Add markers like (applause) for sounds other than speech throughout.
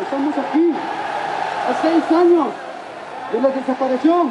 Estamos aquí a seis años de la desaparición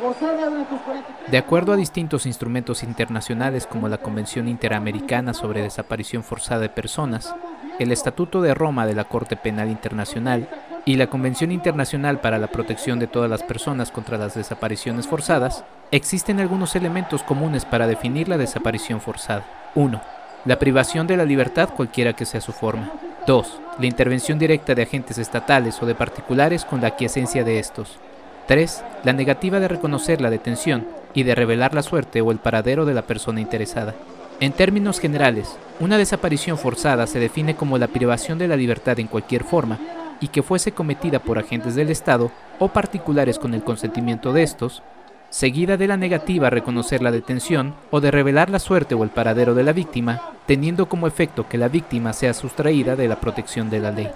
forzada de nuestros 43 De acuerdo a distintos instrumentos internacionales como la Convención Interamericana sobre Desaparición Forzada de Personas, el Estatuto de Roma de la Corte Penal Internacional y la Convención Internacional para la Protección de todas las personas contra las desapariciones forzadas, existen algunos elementos comunes para definir la desaparición forzada. 1. La privación de la libertad cualquiera que sea su forma. 2. La intervención directa de agentes estatales o de particulares con la aquiescencia de estos. 3. La negativa de reconocer la detención y de revelar la suerte o el paradero de la persona interesada. En términos generales, una desaparición forzada se define como la privación de la libertad en cualquier forma y que fuese cometida por agentes del Estado o particulares con el consentimiento de estos, seguida de la negativa a reconocer la detención o de revelar la suerte o el paradero de la víctima, teniendo como efecto que la víctima sea sustraída de la protección de la ley.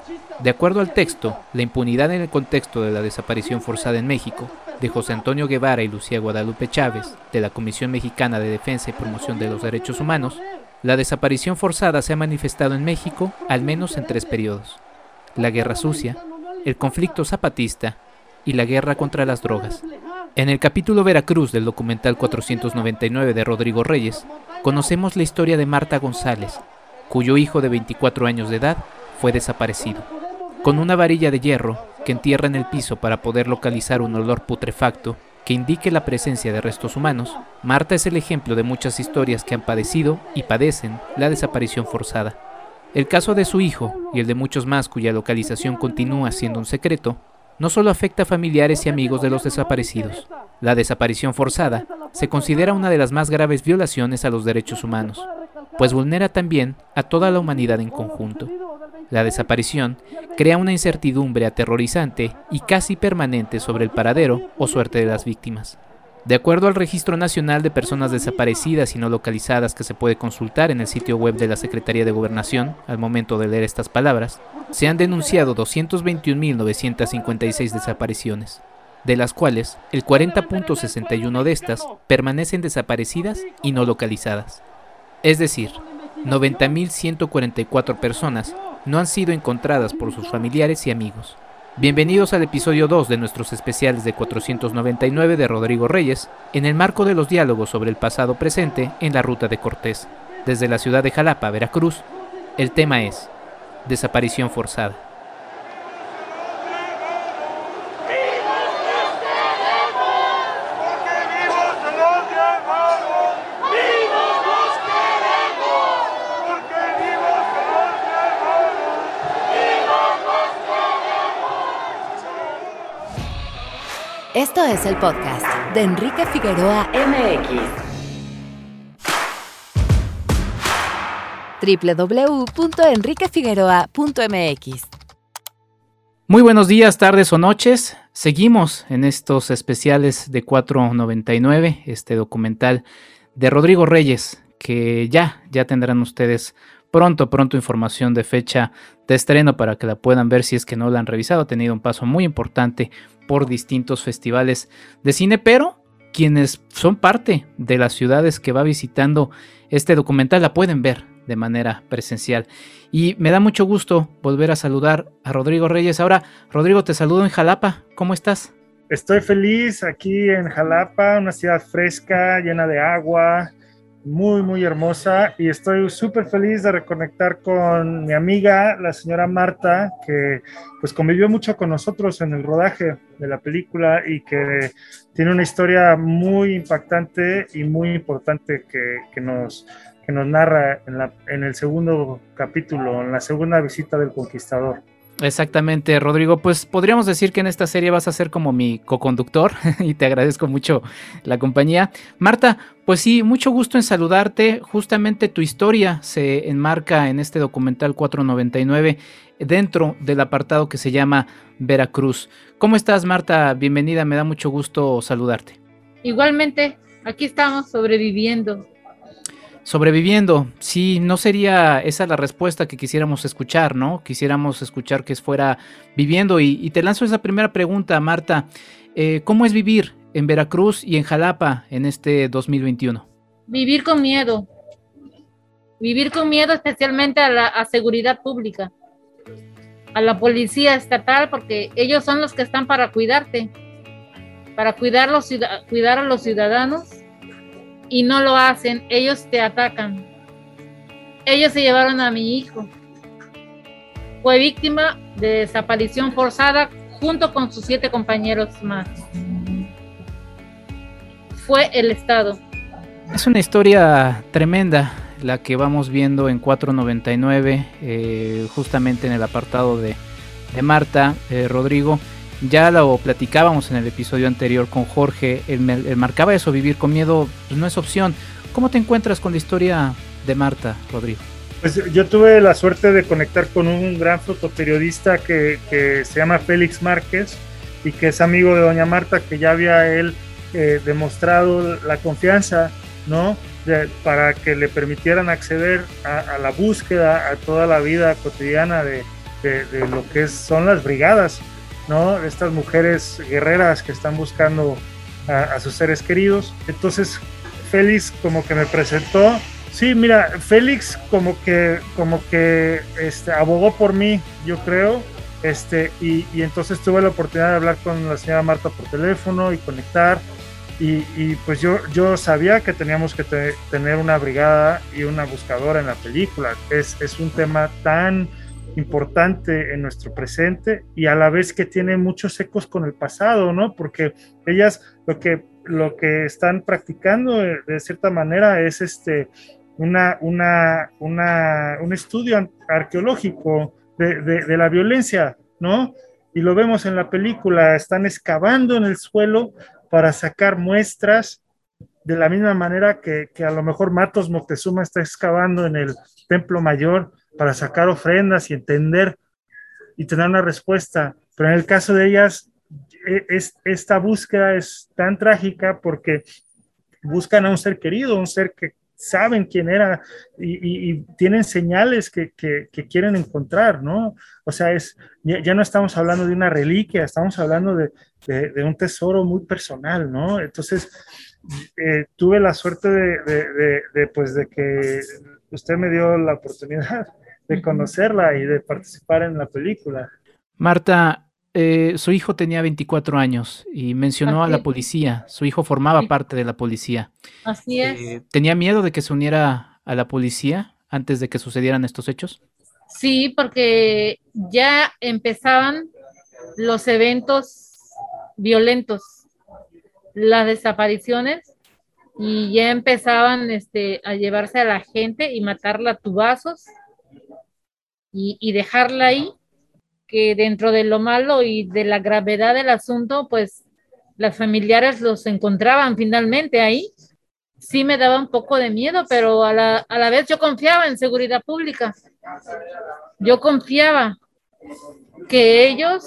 De acuerdo al texto, la impunidad en el contexto de la desaparición forzada en México, de José Antonio Guevara y Lucía Guadalupe Chávez, de la Comisión Mexicana de Defensa y Promoción de los Derechos Humanos, la desaparición forzada se ha manifestado en México al menos en tres periodos. La Guerra Sucia, el conflicto zapatista y la guerra contra las drogas. En el capítulo Veracruz del documental 499 de Rodrigo Reyes, conocemos la historia de Marta González, cuyo hijo de 24 años de edad fue desaparecido. Con una varilla de hierro que entierra en el piso para poder localizar un olor putrefacto que indique la presencia de restos humanos, Marta es el ejemplo de muchas historias que han padecido y padecen la desaparición forzada. El caso de su hijo y el de muchos más cuya localización continúa siendo un secreto, no solo afecta a familiares y amigos de los desaparecidos. La desaparición forzada se considera una de las más graves violaciones a los derechos humanos, pues vulnera también a toda la humanidad en conjunto. La desaparición crea una incertidumbre aterrorizante y casi permanente sobre el paradero o suerte de las víctimas. De acuerdo al Registro Nacional de Personas Desaparecidas y No Localizadas que se puede consultar en el sitio web de la Secretaría de Gobernación, al momento de leer estas palabras, se han denunciado 221.956 desapariciones, de las cuales el 40.61 de estas permanecen desaparecidas y no localizadas. Es decir, 90.144 personas no han sido encontradas por sus familiares y amigos. Bienvenidos al episodio 2 de nuestros especiales de 499 de Rodrigo Reyes, en el marco de los diálogos sobre el pasado presente en la ruta de Cortés. Desde la ciudad de Jalapa, Veracruz, el tema es desaparición forzada. Porque vivos los llevaron. Vivos los queremos. Porque vivos los llevaron. Esto es el podcast de Enrique Figueroa MX. www.enriquefigueroa.mx Muy buenos días, tardes o noches. Seguimos en estos especiales de 499, este documental de Rodrigo Reyes, que ya, ya tendrán ustedes pronto, pronto información de fecha de estreno para que la puedan ver si es que no la han revisado. Ha tenido un paso muy importante por distintos festivales de cine, pero quienes son parte de las ciudades que va visitando este documental la pueden ver de manera presencial. Y me da mucho gusto volver a saludar a Rodrigo Reyes. Ahora, Rodrigo, te saludo en Jalapa. ¿Cómo estás? Estoy feliz aquí en Jalapa, una ciudad fresca, llena de agua, muy, muy hermosa. Y estoy súper feliz de reconectar con mi amiga, la señora Marta, que pues convivió mucho con nosotros en el rodaje de la película y que tiene una historia muy impactante y muy importante que, que nos, que nos narra en, la, en el segundo capítulo, en la segunda visita del conquistador. Exactamente, Rodrigo. Pues podríamos decir que en esta serie vas a ser como mi co-conductor (laughs) y te agradezco mucho la compañía. Marta, pues sí, mucho gusto en saludarte. Justamente tu historia se enmarca en este documental 499 dentro del apartado que se llama Veracruz. ¿Cómo estás, Marta? Bienvenida, me da mucho gusto saludarte. Igualmente, aquí estamos sobreviviendo. Sobreviviendo, sí, no sería esa la respuesta que quisiéramos escuchar, ¿no? Quisiéramos escuchar que fuera viviendo. Y, te lanzo esa primera pregunta, Marta. Eh, ¿Cómo es vivir en Veracruz y en Jalapa en este 2021? Vivir con miedo. Vivir con miedo especialmente a la seguridad pública. a la policía estatal porque ellos son los que están para cuidarte, para cuidar, los, cuidar a los ciudadanos y no lo hacen, ellos te atacan. Ellos se llevaron a mi hijo. Fue víctima de desaparición forzada junto con sus siete compañeros más. Fue el Estado. Es una historia tremenda la que vamos viendo en 499, eh, justamente en el apartado de, Marta, eh, Rodrigo. Ya lo platicábamos en el episodio anterior con Jorge, él, marcaba eso, vivir con miedo pues, no es opción. ¿Cómo te encuentras con la historia de Marta, Rodrigo? Pues yo tuve la suerte de conectar con un gran fotoperiodista que, que se llama Félix Márquez y que es amigo de doña Marta, que ya había él eh, demostrado la confianza, ¿no? para que le permitieran acceder a, la búsqueda, a toda la vida cotidiana de, lo que son las brigadas, ¿no? Estas mujeres guerreras que están buscando a, sus seres queridos. Entonces, Félix como que me presentó. Sí, mira, Félix como que, como que este, abogó por mí, yo creo. Este, y, y entonces tuve la oportunidad de hablar con la señora Marta por teléfono y conectar y, pues yo, yo sabía que teníamos que tener una brigada y una buscadora en la película. Es, es un tema tan importante en nuestro presente y a la vez que tiene muchos ecos con el pasado, ¿no? Porque ellas lo que, lo que están practicando de, cierta manera es este, una, una, una, un estudio arqueológico de, de, la violencia, ¿no? Y lo vemos en la película, están excavando en el suelo para sacar muestras de la misma manera que, a lo mejor Matos Moctezuma está excavando en el Templo Mayor para sacar ofrendas y entender y tener una respuesta. Pero en el caso de ellas, e, es, esta búsqueda es tan trágica porque buscan a un ser querido, un ser que saben quién era y, tienen señales que, quieren encontrar, ¿no? O sea, es, ya, no estamos hablando de una reliquia, estamos hablando de, un tesoro muy personal, ¿no? Entonces, eh, tuve la suerte de, pues, de que usted me dio la oportunidad (laughs) de conocerla y de participar en la película. Marta, eh, su hijo tenía 24 años y mencionó a la policía. Su hijo formaba parte de la policía. Así es. Eh, ¿Tenía miedo de que se uniera a la policía antes de que sucedieran estos hechos? Sí, porque ya empezaban los eventos violentos, las desapariciones y ya empezaban este, a llevarse a la gente y matarla a tubazos y, y dejarla ahí que dentro de lo malo y de la gravedad del asunto, pues las familiares los encontraban finalmente ahí. Sí me daba un poco de miedo, pero a la, a la vez yo confiaba en seguridad pública. Yo confiaba que ellos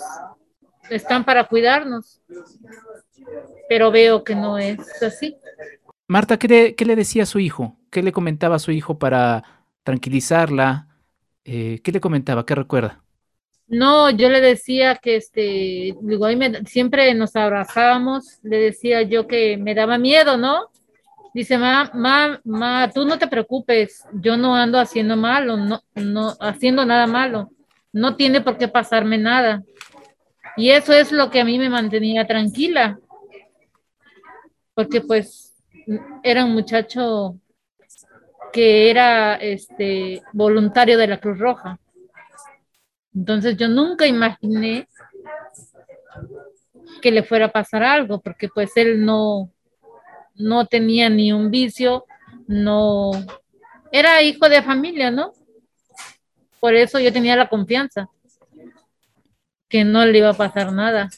están para cuidarnos, pero veo que no es así. Marta, ¿qué le, qué le decía a su hijo? ¿Qué le comentaba a su hijo para tranquilizarla? Eh, ¿Qué le comentaba? ¿Qué recuerda? No, yo le decía que este, digo, ahí siempre nos abrazábamos, le decía yo que me daba miedo, ¿no? Dice, ma, ma, tú no te preocupes, yo no ando haciendo malo, no, no, haciendo nada malo, no tiene por qué pasarme nada. Y eso es lo que a mí me mantenía tranquila, porque pues era un muchacho que era este voluntario de la Cruz Roja. Entonces yo nunca imaginé que le fuera a pasar algo, porque pues él no, no tenía ni un vicio, no era hijo de familia, ¿no? Por eso yo tenía la confianza que no le iba a pasar nada.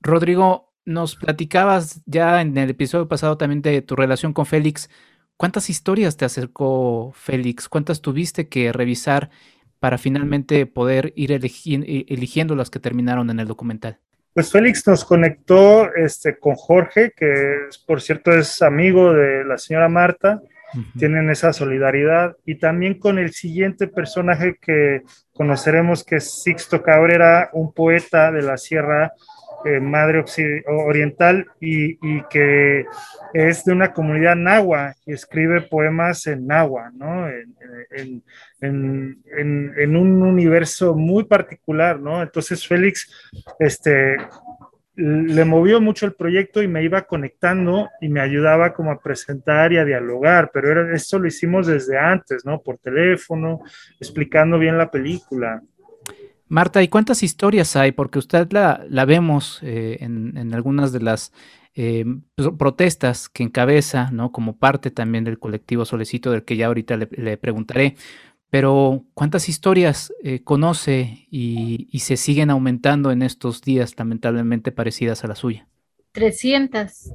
Rodrigo, nos platicabas ya en el episodio pasado también de tu relación con Félix. ¿Cuántas historias te acercó Félix? ¿Cuántas tuviste que revisar para finalmente poder ir eligiendo las que terminaron en el documental? Pues Félix nos conectó este, con Jorge, que por cierto es amigo de la señora Marta, tienen esa solidaridad, y también con el siguiente personaje que conoceremos, que es Sixto Cabrera, un poeta de la sierra eh, madre oriental y, que es de una comunidad nahua y escribe poemas en nahua, ¿no? En, un universo muy particular, ¿no? Entonces Félix, este, le movió mucho el proyecto y me iba conectando y me ayudaba como a presentar y a dialogar, pero esto lo hicimos desde antes, ¿no? Por teléfono, explicando bien la película. Marta, ¿y cuántas historias hay? Porque usted la, la vemos eh, en, algunas de las eh, protestas que encabeza, ¿no? Como parte también del colectivo Solecito, del que ya ahorita le preguntaré pero ¿cuántas historias eh, conoce y, se siguen aumentando en estos días lamentablemente parecidas a la suya? 300.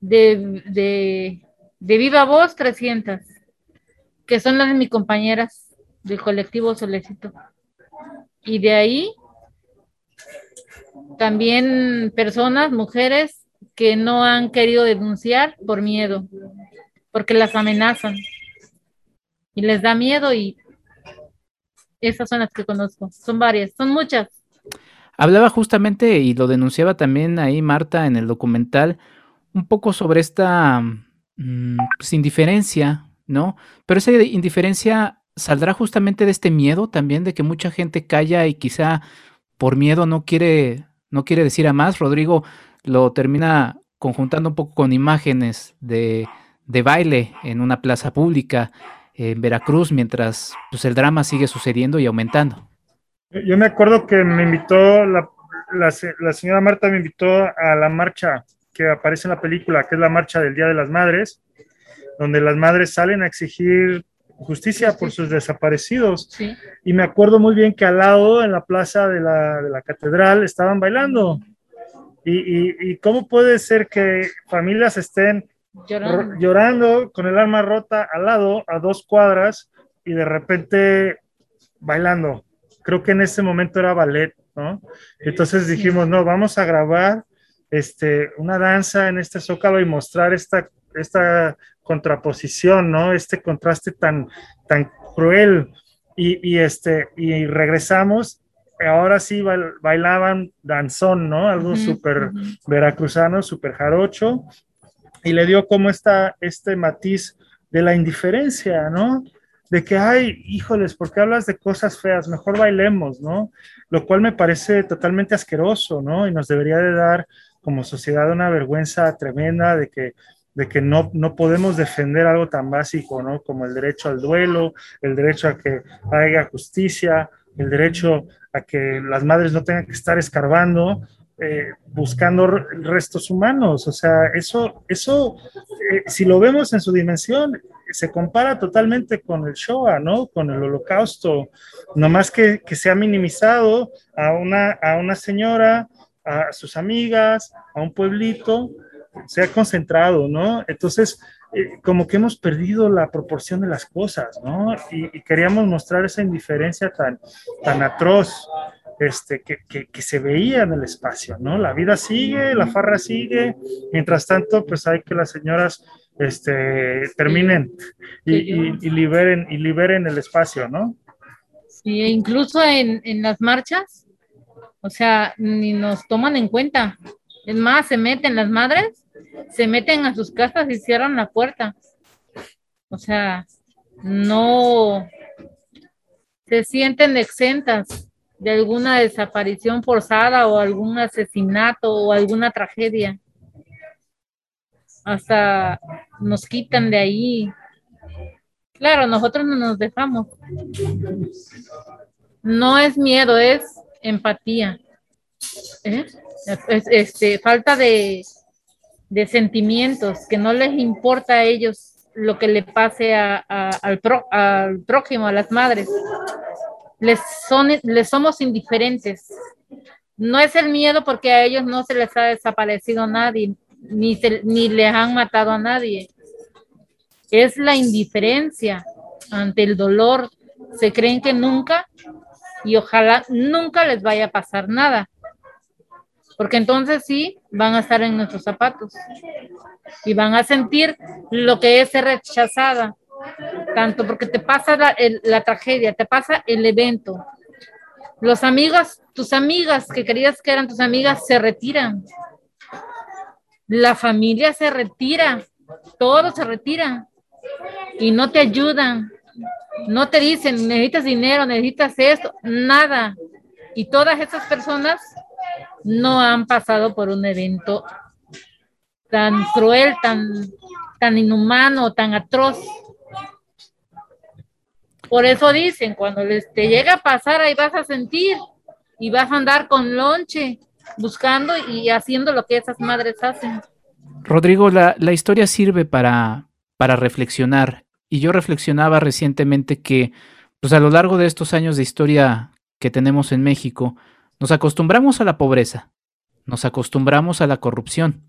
de, viva voz, 300, que son las de mis compañeras del colectivo Solecito. Y de ahí también personas, mujeres, que no han querido denunciar por miedo, porque las amenazan y les da miedo y esas son las que conozco. Son varias, son muchas. Hablaba justamente y lo denunciaba también ahí Marta en el documental un poco sobre esta mm, pues, indiferencia, ¿no? Pero esa indiferencia saldrá justamente de este miedo también de que mucha gente calla y quizá por miedo no quiere no quiere decir a más. Rodrigo lo termina conjuntando un poco con imágenes de, de baile en una plaza pública en Veracruz mientras pues, el drama sigue sucediendo y aumentando. Yo me acuerdo que me invitó, la, la, señora Marta me invitó a la marcha que aparece en la película, que es la marcha del Día de las Madres, donde las madres salen a exigir justicia por sus desaparecidos. Y me acuerdo muy bien que al lado, en la plaza de la, de la catedral, estaban bailando. Y, y, y, cómo puede ser que familias estén llorando. con el alma rota al lado, a dos cuadras, y de repente bailando. Creo que en ese momento era ballet, ¿no? Entonces dijimos, no, vamos a grabar este, una danza en este zócalo y mostrar esta, esta contraposición, ¿no? Este contraste tan, tan cruel. Y, este, y regresamos ahora sí bailaban danzón, ¿no? Algo súper veracruzano, súper jarocho, y le dio como esta, este matiz de la indiferencia, ¿no? De que, ay, híjoles, ¿por qué hablas de cosas feas? Mejor bailemos, ¿no? Lo cual me parece totalmente asqueroso, ¿no? Y nos debería de dar como sociedad una vergüenza tremenda de que, de que no, no podemos defender algo tan básico, ¿no? Como el derecho al duelo, el derecho a que haya justicia, el derecho a que las madres no tengan que estar escarbando eh, buscando restos humanos. O sea, eso, eso eh, si lo vemos en su dimensión, se compara totalmente con el Shoah, ¿no? Con el holocausto. Nomás que, que se ha minimizado a una, a una señora, a sus amigas, a un pueblito, se ha concentrado, ¿no? Entonces, eh, como que hemos perdido la proporción de las cosas, ¿no? Y, y, queríamos mostrar esa indiferencia tan, tan atroz este, que, que, se veía en el espacio, ¿no? La vida sigue, la farra sigue, mientras tanto, pues hay que las señoras este, terminen y, liberen, y liberen el espacio, ¿no? Sí, e incluso en, en las marchas, o sea, ni nos toman en cuenta. Es más, se meten las madres, se meten a sus casas y cierran la puerta. O sea, no se sienten exentas de alguna desaparición forzada o algún asesinato o alguna tragedia. Hasta nos quitan de ahí. Claro, nosotros no nos dejamos. No es miedo, es empatía. ¿Eh? Es, este, falta de, de, sentimientos, que no les importa a ellos lo que le pase a, al, al prójimo, a las madres les, son, les somos indiferentes. No es el miedo porque a ellos no se les ha desaparecido nadie, ni, ni les han matado a nadie. Es la indiferencia ante el dolor. Se creen que nunca y ojalá nunca les vaya a pasar nada. Porque entonces sí van a estar en nuestros zapatos y van a sentir lo que es ser rechazada, tanto porque te pasa la, tragedia, te pasa el evento. Los amigos tus amigas que querías que eran tus amigas se retiran. La familia se retira, todo se retira y no te ayudan, no te dicen necesitas dinero, necesitas esto, nada. Y todas esas personas no han pasado por un evento tan cruel, tan, tan inhumano, tan atroz. Por eso dicen, cuando les te llega a pasar, ahí vas a sentir y vas a andar con lonche, buscando y haciendo lo que esas madres hacen. Rodrigo, la, la historia sirve para, para reflexionar. Y yo reflexionaba recientemente que, pues a lo largo de estos años de historia que tenemos en México, nos acostumbramos a la pobreza, nos acostumbramos a la corrupción.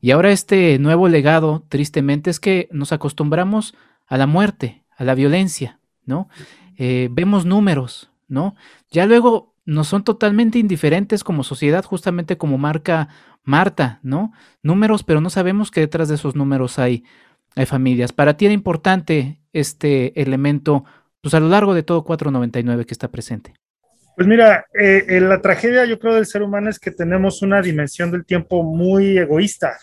Y ahora este nuevo legado, tristemente, es que nos acostumbramos a la muerte, a la violencia, ¿no? Eh, vemos números, ¿no? Ya luego nos son totalmente indiferentes como sociedad, justamente como marca Marta, ¿no? Números, pero no sabemos que detrás de esos números hay, hay familias. Para ti era importante este elemento, pues a lo largo de todo 499 que está presente. Pues mira, eh, la tragedia yo creo del ser humano es que tenemos una dimensión del tiempo muy egoísta,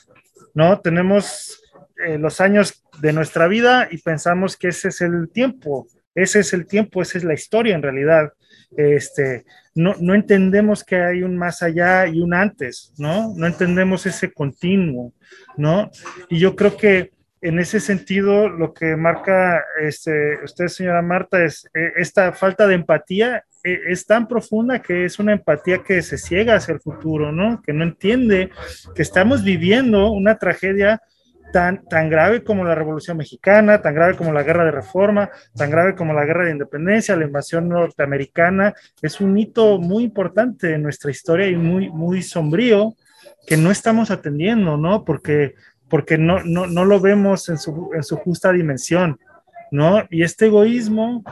¿no? Tenemos eh, los años de nuestra vida y pensamos que ese es el tiempo, ese es el tiempo, esa es la historia en realidad. Este, no, no entendemos que hay un más allá y un antes, ¿no? No entendemos ese continuo, ¿no? Y yo creo que en ese sentido, lo que marca este, usted, señora Marta, es eh, esta falta de empatía eh, es tan profunda que es una empatía que se ciega hacia el futuro, ¿no? Que no entiende que estamos viviendo una tragedia tan, tan grave como la Revolución Mexicana, tan grave como la Guerra de Reforma, tan grave como la Guerra de Independencia, la invasión norteamericana. Es un hito muy importante en nuestra historia y muy, muy sombrío que no estamos atendiendo, ¿no? Porque, porque no, no, no lo vemos en su, en su justa dimensión, ¿no? Y este egoísmo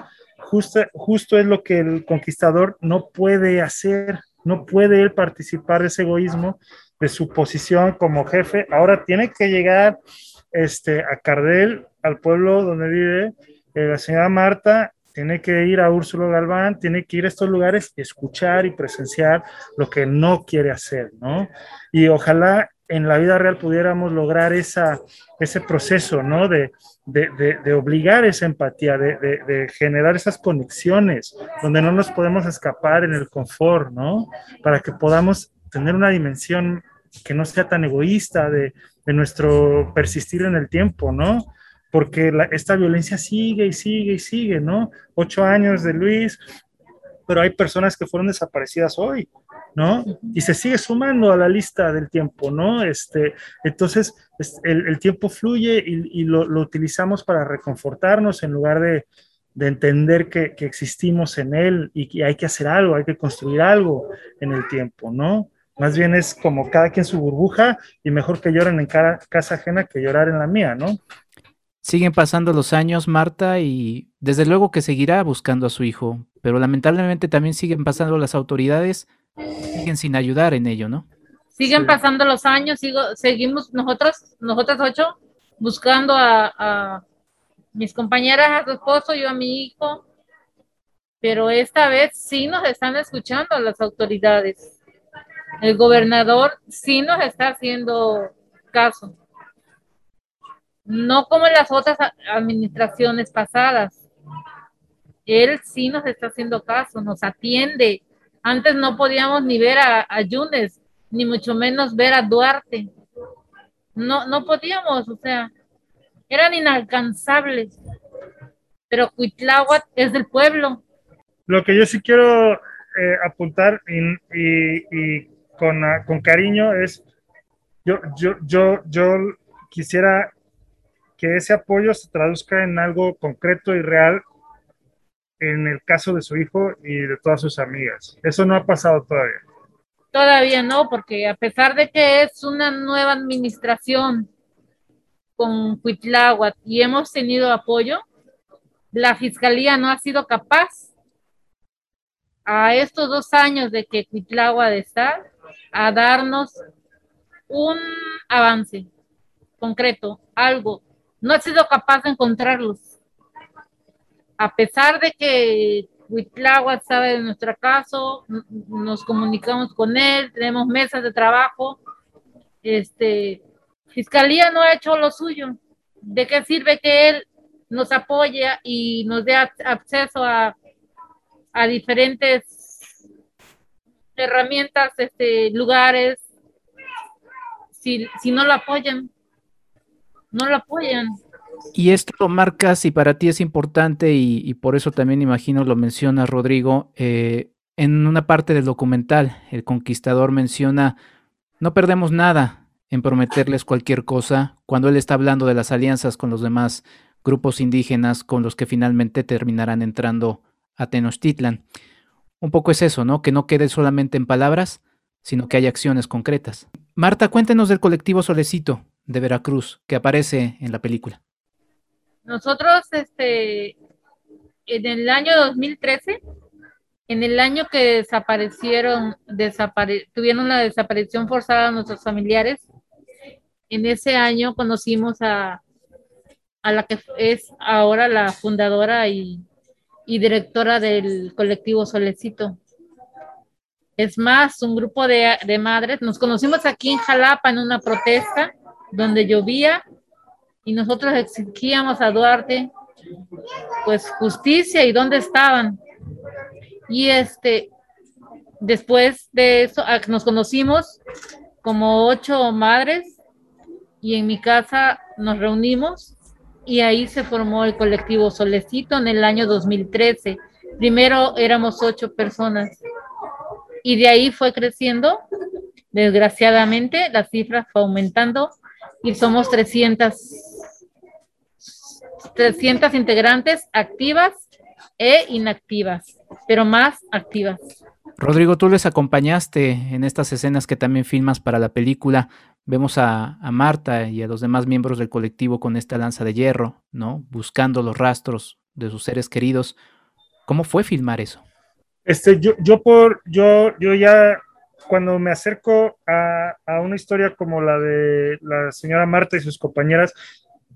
justo, justo es lo que el conquistador no puede hacer, no puede él participar de ese egoísmo, de su posición como jefe. Ahora tiene que llegar este, a Cardel, al pueblo donde vive eh, la señora Marta, tiene que ir a Úrsulo Galván, tiene que ir a estos lugares, escuchar y presenciar lo que no quiere hacer, ¿no? Y ojalá en la vida real pudiéramos lograr ese proceso, ¿no? De, obligar esa empatía, de, de, generar esas conexiones donde no nos podemos escapar en el confort, ¿no? Para que podamos tener una dimensión que no sea tan egoísta de, nuestro persistir en el tiempo, ¿no? Porque esta violencia sigue y sigue y sigue, ¿no? Ocho años de Luis, pero hay personas que fueron desaparecidas hoy, ¿no? Y se sigue sumando a la lista del tiempo, ¿no? Este, entonces, el, tiempo fluye y, lo, utilizamos para reconfortarnos en lugar de, entender que, existimos en él y que hay que hacer algo, hay que construir algo en el tiempo, ¿no? Más bien es como cada quien su burbuja y mejor que lloren en casa ajena que llorar en la mía, ¿no? Siguen pasando los años, Marta, y desde luego que seguirá buscando a su hijo, pero lamentablemente también siguen pasando las autoridades siguen sin ayudar en ello, ¿no? Siguen pasando los años, sigo, seguimos nosotros, nosotras ocho, buscando a, mis compañeras, a su esposo, yo a mi hijo, pero esta vez sí nos están escuchando las autoridades. El gobernador sí nos está haciendo caso. No como las otras administraciones pasadas. Él sí nos está haciendo caso, nos atiende, antes no podíamos ni ver a, Yunes, ni mucho menos ver a Duarte. No, no podíamos, o sea, eran inalcanzables. Pero Cuitláhuac es del pueblo. Lo que yo sí quiero eh, apuntar y, con, ah, con, cariño es, yo, yo, yo, yo quisiera que ese apoyo se traduzca en algo concreto y real en el caso de su hijo y de todas sus amigas. Eso no ha pasado todavía. Todavía no, porque a pesar de que es una nueva administración con Cuitláhuac y hemos tenido apoyo, la fiscalía no ha sido capaz a estos dos años de que Cuitláhuac está a darnos un avance concreto, algo. No ha sido capaz de encontrarlos a pesar de que Huitláhuac sabe de nuestro caso, nos comunicamos con él, tenemos mesas de trabajo. Este, Fiscalía no ha hecho lo suyo. ¿De qué sirve que él nos apoye y nos dé ac- acceso a, diferentes herramientas, este, lugares, si, si no lo apoyan? No lo apoyan. Y esto lo marcas y para ti es importante y, por eso también imagino lo mencionas, Rodrigo. eh, en una parte del documental, el conquistador menciona, no perdemos nada en prometerles cualquier cosa cuando él está hablando de las alianzas con los demás grupos indígenas con los que finalmente terminarán entrando a Tenochtitlan. Un poco es eso, ¿no? Que no quede solamente en palabras, sino que haya acciones concretas. Marta, cuéntenos del colectivo Solecito de Veracruz que aparece en la película. Nosotros, este, en el año 2013, en el año que desaparecieron, desapare- tuvieron una desaparición forzada a nuestros familiares, en ese año conocimos a, a la que es ahora la fundadora y, y directora del colectivo Solecito. Es más, un grupo de, de madres, nos conocimos aquí en Jalapa en una protesta donde llovía y nosotros exigíamos a Duarte pues justicia y dónde estaban. Y este, después de eso ah, nos conocimos como ocho madres y en mi casa nos reunimos y ahí se formó el colectivo Solecito en el año 2013. Primero éramos ocho personas y de ahí fue creciendo. Desgraciadamente la cifra fue aumentando y somos 300 300 integrantes activas e inactivas, pero más activas. Rodrigo, tú les acompañaste en estas escenas que también filmas para la película. Vemos a, a Marta y a los demás miembros del colectivo con esta lanza de hierro, ¿no? Buscando los rastros de sus seres queridos. ¿Cómo fue filmar eso? Este, yo, yo por, yo, yo ya cuando me acerco a, a una historia como la de la señora Marta y sus compañeras,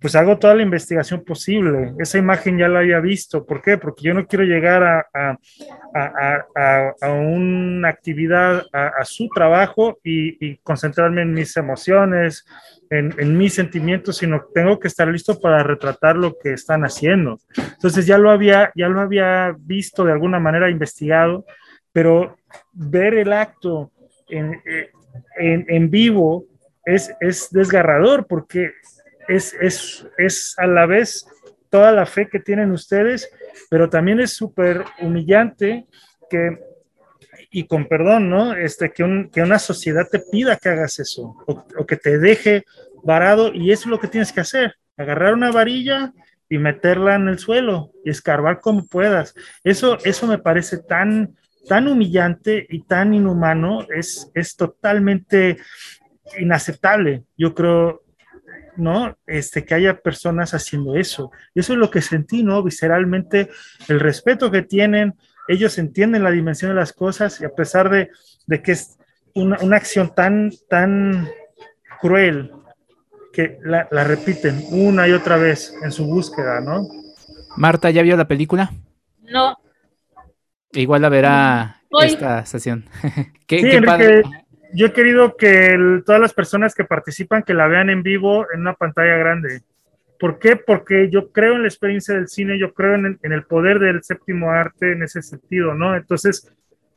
pues hago toda la investigación posible. Esa imagen ya la había visto. ¿Por qué? Porque yo no quiero llegar a, a, a, a, una actividad, a, su trabajo y, y, concentrarme en mis emociones, en, en, mis sentimientos, sino tengo que estar listo para retratar lo que están haciendo. Entonces ya lo había, ya lo había visto de alguna manera, investigado, pero ver el acto en, en, en vivo es, es desgarrador porque es, es, es a la vez toda la fe que tienen ustedes, pero también es súper humillante que, y con perdón, ¿no? Este, que, un, que una sociedad te pida que hagas eso, o, o, que te deje varado, y eso es lo que tienes que hacer, agarrar una varilla y meterla en el suelo y escarbar como puedas. Eso, eso me parece tan, tan humillante y tan inhumano, es, es totalmente inaceptable. Yo creo, ¿no? Este, que haya personas haciendo eso. Y eso es lo que sentí, ¿no? Visceralmente, el respeto que tienen, ellos entienden la dimensión de las cosas y a pesar de, de que es una, una, acción tan, tan cruel, que la, la, repiten una y otra vez en su búsqueda, ¿no? Marta, ¿ya vio la película? No. Igual la verá Hoy. esta sesión. (laughs) ¿Qué, sí, qué Enrique, padre? Yo he querido que todas las personas que participan que la vean en vivo en una pantalla grande. ¿Por qué? Porque yo creo en la experiencia del cine, yo creo en el, en el poder del séptimo arte en ese sentido, ¿no? Entonces,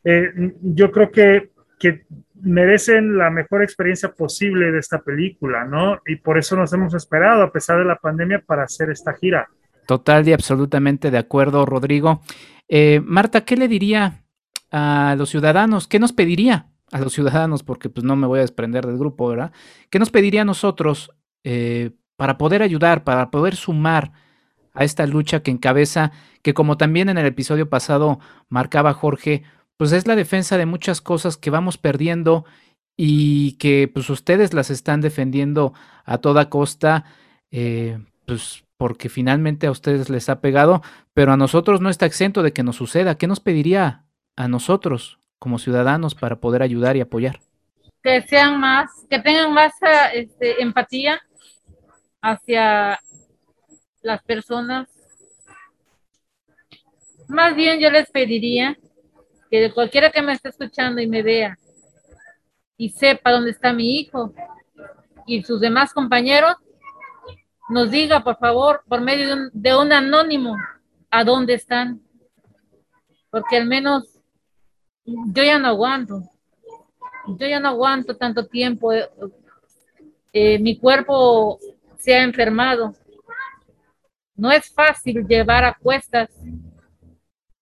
eh, yo creo que, que merecen la mejor experiencia posible de esta película, ¿no? Y por eso nos hemos esperado, a pesar de la pandemia, para hacer esta gira. Total y absolutamente de acuerdo, Rodrigo. Eh, Marta, ¿qué le diría a los ciudadanos? ¿Qué nos pediría a los ciudadanos? Porque pues no me voy a desprender del grupo, ¿verdad? ¿Qué nos pediría a nosotros eh, para poder ayudar, para poder sumar a esta lucha que encabeza, que como también en el episodio pasado marcaba Jorge, pues es la defensa de muchas cosas que vamos perdiendo y que pues ustedes las están defendiendo a toda costa, eh, pues porque finalmente a ustedes les ha pegado, pero a nosotros no está exento de que nos suceda. ¿Qué nos pediría a nosotros como ciudadanos para poder ayudar y apoyar? Que sean más, que tengan más este, empatía hacia las personas Más bien yo les pediría que cualquiera que me esté escuchando y me vea y sepa dónde está mi hijo y sus demás compañeros, nos diga, por favor, por medio de un, de un anónimo, a dónde están. Porque al menos yo ya no aguanto. Yo ya no aguanto tanto tiempo. Eh, eh, mi cuerpo se ha enfermado. No es fácil llevar a cuestas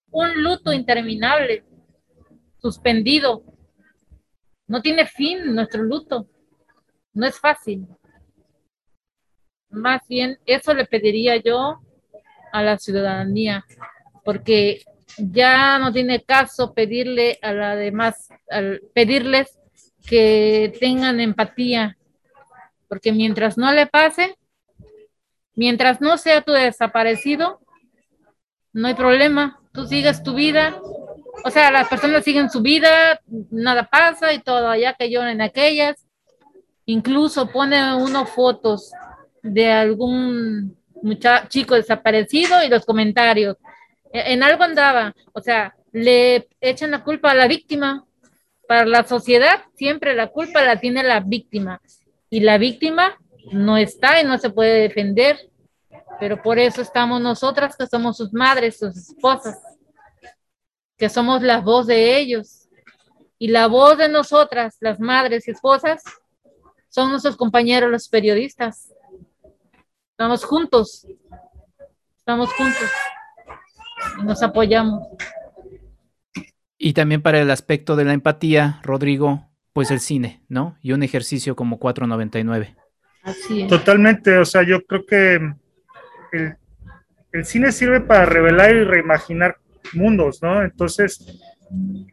un luto interminable, suspendido. No tiene fin nuestro luto. No es fácil. Más bien, eso le pediría yo a la ciudadanía, porque ya no tiene caso pedirle a la demás, al pedirles que tengan empatía, porque mientras no le pase, mientras no sea tu desaparecido, no hay problema, tú sigues tu vida, o sea, las personas siguen su vida, nada pasa y todo, allá que lloren aquellas, incluso pone uno fotos de algún muchacho chico desaparecido y los comentarios, en algo andaba, o sea, le echan la culpa a la víctima. Para la sociedad siempre la culpa la tiene la víctima y la víctima no está y no se puede defender, pero por eso estamos nosotras que somos sus madres, sus esposas, que somos la voz de ellos. Y la voz de nosotras, las madres y esposas, son nuestros compañeros los periodistas. Estamos juntos, estamos juntos nos apoyamos. Y también para el aspecto de la empatía, Rodrigo, pues el cine, ¿no? Y un ejercicio como 499. Así es. Totalmente, o sea, yo creo que el, el cine sirve para revelar y reimaginar mundos, ¿no? Entonces,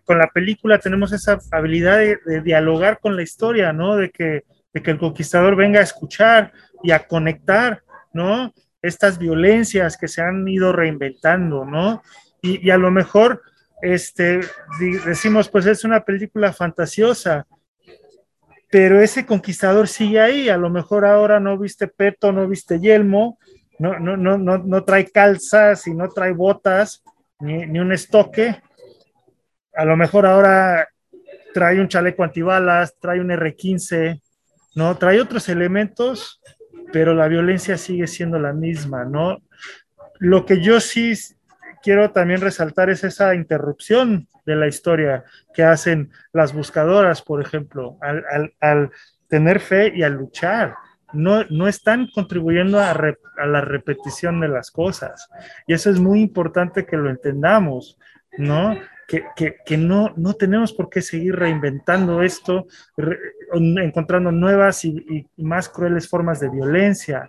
con la película tenemos esa habilidad de, de, dialogar con la historia, ¿no? De que, de que el conquistador venga a escuchar y a conectar, ¿no? Estas violencias que se han ido reinventando, ¿no? Y, y, a lo mejor este, decimos, pues es una película fantasiosa, pero ese conquistador sigue ahí, a lo mejor ahora no viste peto, no viste yelmo, no, no, no, no, no trae calzas y no trae botas, ni, ni un estoque, a lo mejor ahora trae un chaleco antibalas, trae un R15, ¿no? Trae otros elementos pero la violencia sigue siendo la misma, ¿no? Lo que yo sí quiero también resaltar es esa interrupción de la historia que hacen las buscadoras, por ejemplo, al, tener fe y al luchar. No, no están contribuyendo a, a, la repetición de las cosas. Y eso es muy importante que lo entendamos, ¿no? Que, que, que no, no tenemos por qué seguir reinventando esto, re, encontrando nuevas y, y, más crueles formas de violencia.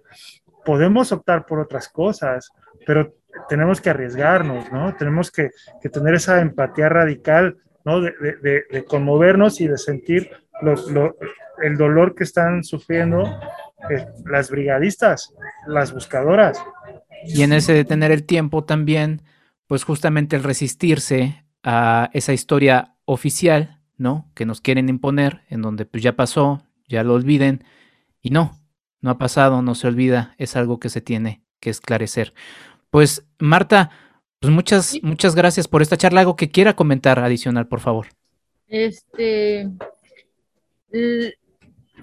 Podemos optar por otras cosas, pero tenemos que arriesgarnos, ¿no? Tenemos que, que tener esa empatía radical, ¿no? De, de, de conmovernos y de sentir lo, lo, el dolor que están sufriendo eh, las brigadistas, las buscadoras. Y en ese de tener el tiempo también, pues justamente el resistirse a esa historia oficial, ¿no? Que nos quieren imponer, en donde pues ya pasó, ya lo olviden, y no, no ha pasado, no se olvida, es algo que se tiene que esclarecer. Pues Marta, pues muchas, muchas gracias por esta charla. Algo que quiera comentar adicional, por favor. Este,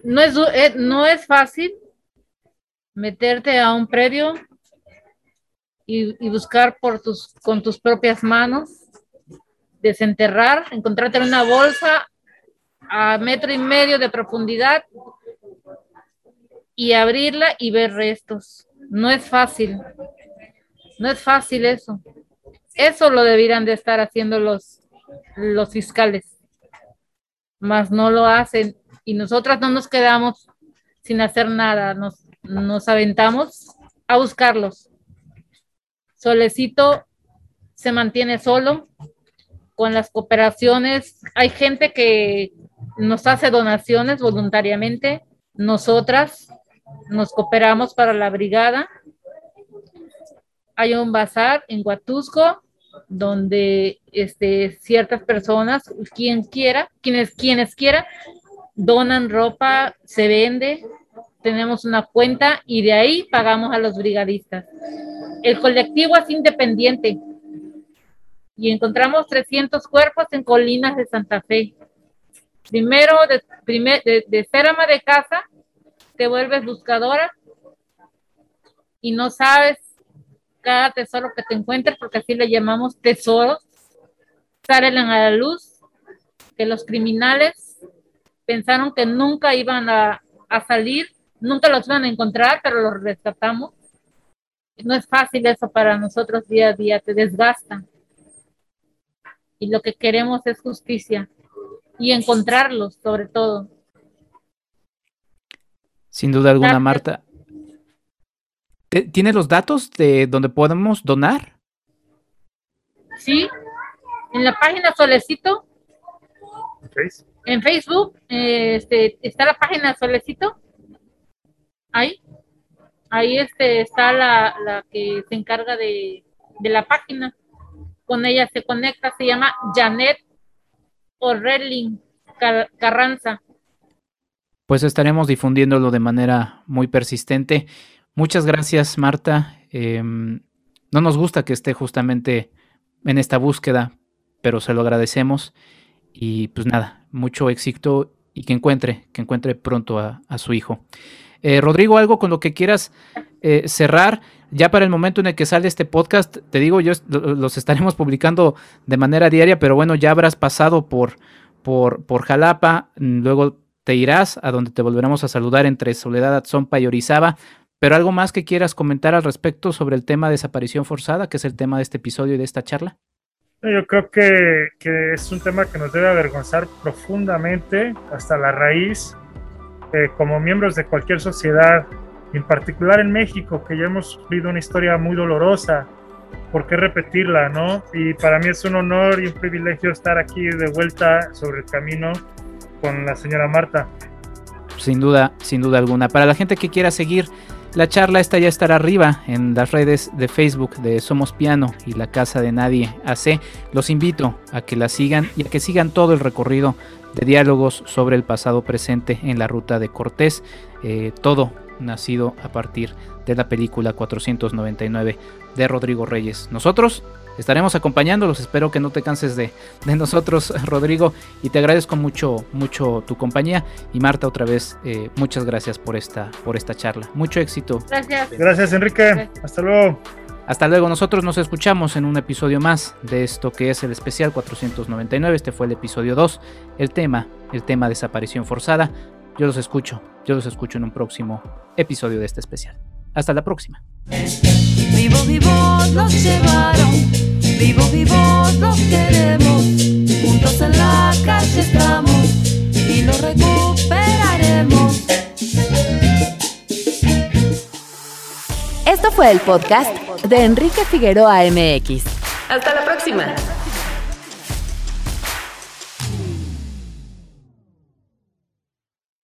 no es, eh, no es fácil meterte a un predio y, y, buscar por tus, con tus propias manos, desenterrar, encontrarte en una bolsa a metro y medio de profundidad y abrirla y ver restos. No es fácil. No es fácil eso. Eso lo deberían de estar haciendo los, los fiscales. Mas no lo hacen y nosotras no nos quedamos sin hacer nada, nos, nos aventamos a buscarlos. Solecito se mantiene solo con las cooperaciones. Hay gente que nos hace donaciones voluntariamente. Nosotras nos cooperamos para la brigada. Hay un bazar en Huatusco donde este, ciertas personas, quien quiera, quienes, quienes quiera, donan ropa, se vende, tenemos una cuenta y de ahí pagamos a los brigadistas. El colectivo es independiente. Y encontramos 300 cuerpos en colinas de Santa Fe. Primero, de, primer, de, de ser ama de casa, te vuelves buscadora y no sabes cada tesoro que te encuentres, porque así le llamamos tesoros, salen a la luz que los criminales pensaron que nunca iban a, a salir, nunca los iban a encontrar, pero los rescatamos. No es fácil eso para nosotros día a día, te desgasta. Y lo que queremos es justicia y encontrarlos sobre todo. Sin duda alguna, Gracias. Marta. ¿Te- ¿Tienes los datos de donde podemos donar? Sí, en la página Solecito, en Facebook, eh, este, está la página Solecito. Ahí, ahí este, está la, la que se encarga de, de la página. Con ella se conecta, se llama Janet Orrelin Car- Carranza. Pues estaremos difundiéndolo de manera muy persistente. Muchas gracias, Marta. Em, no nos gusta que esté justamente en esta búsqueda, pero se lo agradecemos. Y pues nada, mucho éxito y que encuentre, que encuentre pronto a su hijo. Eh, Rodrigo, algo con lo que quieras eh, cerrar. Ya para el momento en el que sale este podcast, te digo, yo los estaremos publicando de manera diaria, pero bueno, ya habrás pasado por, por, Jalapa, mm, luego te irás a donde te volveremos a saludar entre Soledad Atzompa y Orizaba. Pero algo más que quieras comentar al respecto sobre el tema de desaparición forzada, que es el tema de este episodio y de esta charla. Yo creo que es un tema que nos debe avergonzar profundamente hasta la raíz, eh, como miembros de cualquier sociedad, en particular en México, que ya hemos sufrido una historia muy dolorosa. ¿Por qué repetirla, no? Y para mí es un honor y un privilegio estar aquí de vuelta sobre el camino con la señora Marta. Sin duda, sin duda alguna. Para la gente que quiera seguir la charla, esta ya estará arriba en las redes de Facebook de Somos Piano y la Casa de Nadie AC. Los invito a que la sigan y a que sigan todo el recorrido de diálogos sobre el pasado presente en la ruta de Cortés. Eh, todo nacido a partir de la película 499 de Rodrigo Reyes. Nosotros estaremos acompañándolos. Espero que no te canses de, de nosotros, (laughs) Rodrigo. Y te agradezco mucho, mucho tu compañía. Y Marta, otra vez, eh, muchas gracias por esta, por esta charla. Mucho éxito. Gracias. Gracias, Enrique. Hasta luego. Hasta luego. Nosotros nos escuchamos en un episodio más de esto que es el especial 499. Este fue el episodio 2. El tema, el tema desaparición forzada. Yo los escucho. Yo los escucho en un próximo episodio de este especial. Hasta la próxima. Vivos, vivos los llevaron, vivos, vivos los queremos, juntos en la calle estamos y los recuperaremos. Esto fue el podcast de Enrique Figueroa MX. Hasta la próxima.